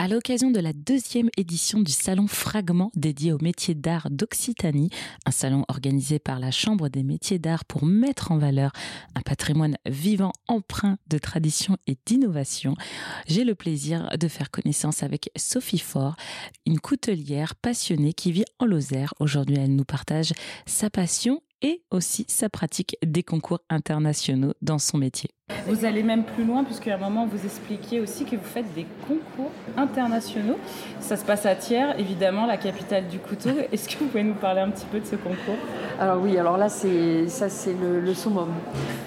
À l'occasion de la deuxième édition du salon Fragment dédié aux métiers d'art d'Occitanie, un salon organisé par la Chambre des métiers d'art pour mettre en valeur un patrimoine vivant empreint de tradition et d'innovation, j'ai le plaisir de faire connaissance avec Sophie Faure, une coutelière passionnée qui vit en Lozère. Aujourd'hui, elle nous partage sa passion et aussi sa pratique des concours internationaux dans son métier. Vous allez même plus loin puisqu'à un moment vous expliquiez aussi que vous faites des concours internationaux. Ça se passe à Thiers, évidemment, la capitale du couteau. Est-ce que vous pouvez nous parler un petit peu de ce concours? Alors oui, alors là c'est ça c'est le, le, summum.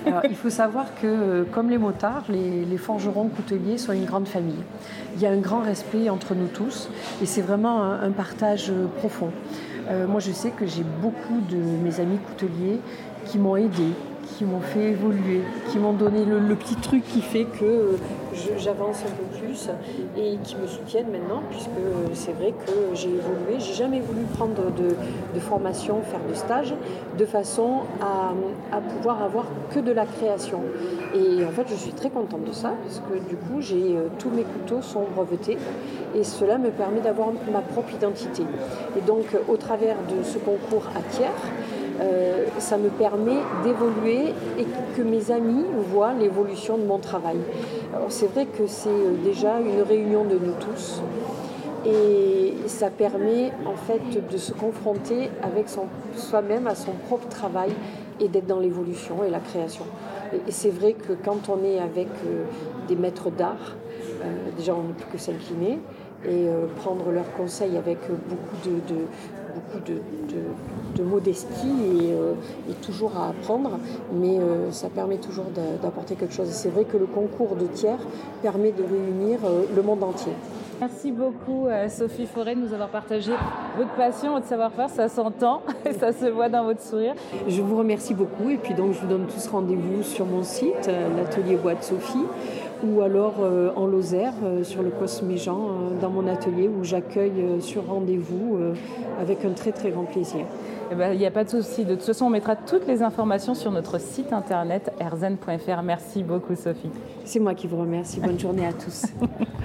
Alors, il faut savoir que euh, comme les motards, les, les, forgerons couteliers sont une grande famille. Il y a un grand respect entre nous tous et c'est vraiment un, un partage euh, profond. Euh, moi, je sais que j'ai beaucoup de mes amis couteliers qui m'ont aidé, qui m'ont fait évoluer, qui m'ont donné le, petit truc qui fait que euh, j'avance un peu plus et qui me soutiennent maintenant, puisque euh, c'est vrai que j'ai évolué. J'ai jamais voulu prendre de, formation, faire de stage, de façon à, à, pouvoir avoir que de la création. Et en fait, je suis très contente de ça, parce que du coup, j'ai tous mes couteaux sont brevetés et cela me permet d'avoir ma propre identité. Et donc, au travers de ce concours à tiers, euh, ça me permet d'évoluer et que mes amis voient l'évolution de mon travail. C'est vrai que c'est déjà une réunion de nous tous et ça permet en fait de se confronter avec soi-même à son propre travail et d'être dans l'évolution et la création. Et, c'est vrai que quand on est avec euh, des maîtres d'art, euh, déjà on ne peut que s'incliner et euh, prendre leurs conseils avec beaucoup de, de beaucoup de, de, de, modestie et, euh, et, toujours à apprendre, mais euh, ça permet toujours d'apporter quelque chose. C'est vrai que le concours de tiers permet de réunir euh, le monde entier. Merci beaucoup Sophie Forêt de nous avoir partagé votre passion, votre savoir-faire, ça s'entend et ça se voit dans votre sourire. Je vous remercie beaucoup et puis donc je vous donne tous rendez-vous sur mon site, l'atelier Bois de Sophie ou alors euh, en Lozère, euh, sur le Cosméjean, euh, dans mon atelier où j'accueille sur rendez-vous avec un très très grand plaisir. Il n'y eh ben, a pas de souci. De toute façon, on mettra toutes les informations sur notre site internet erzen.fr. Merci beaucoup, Sophie. C'est moi qui vous remercie. Bonne journée à tous.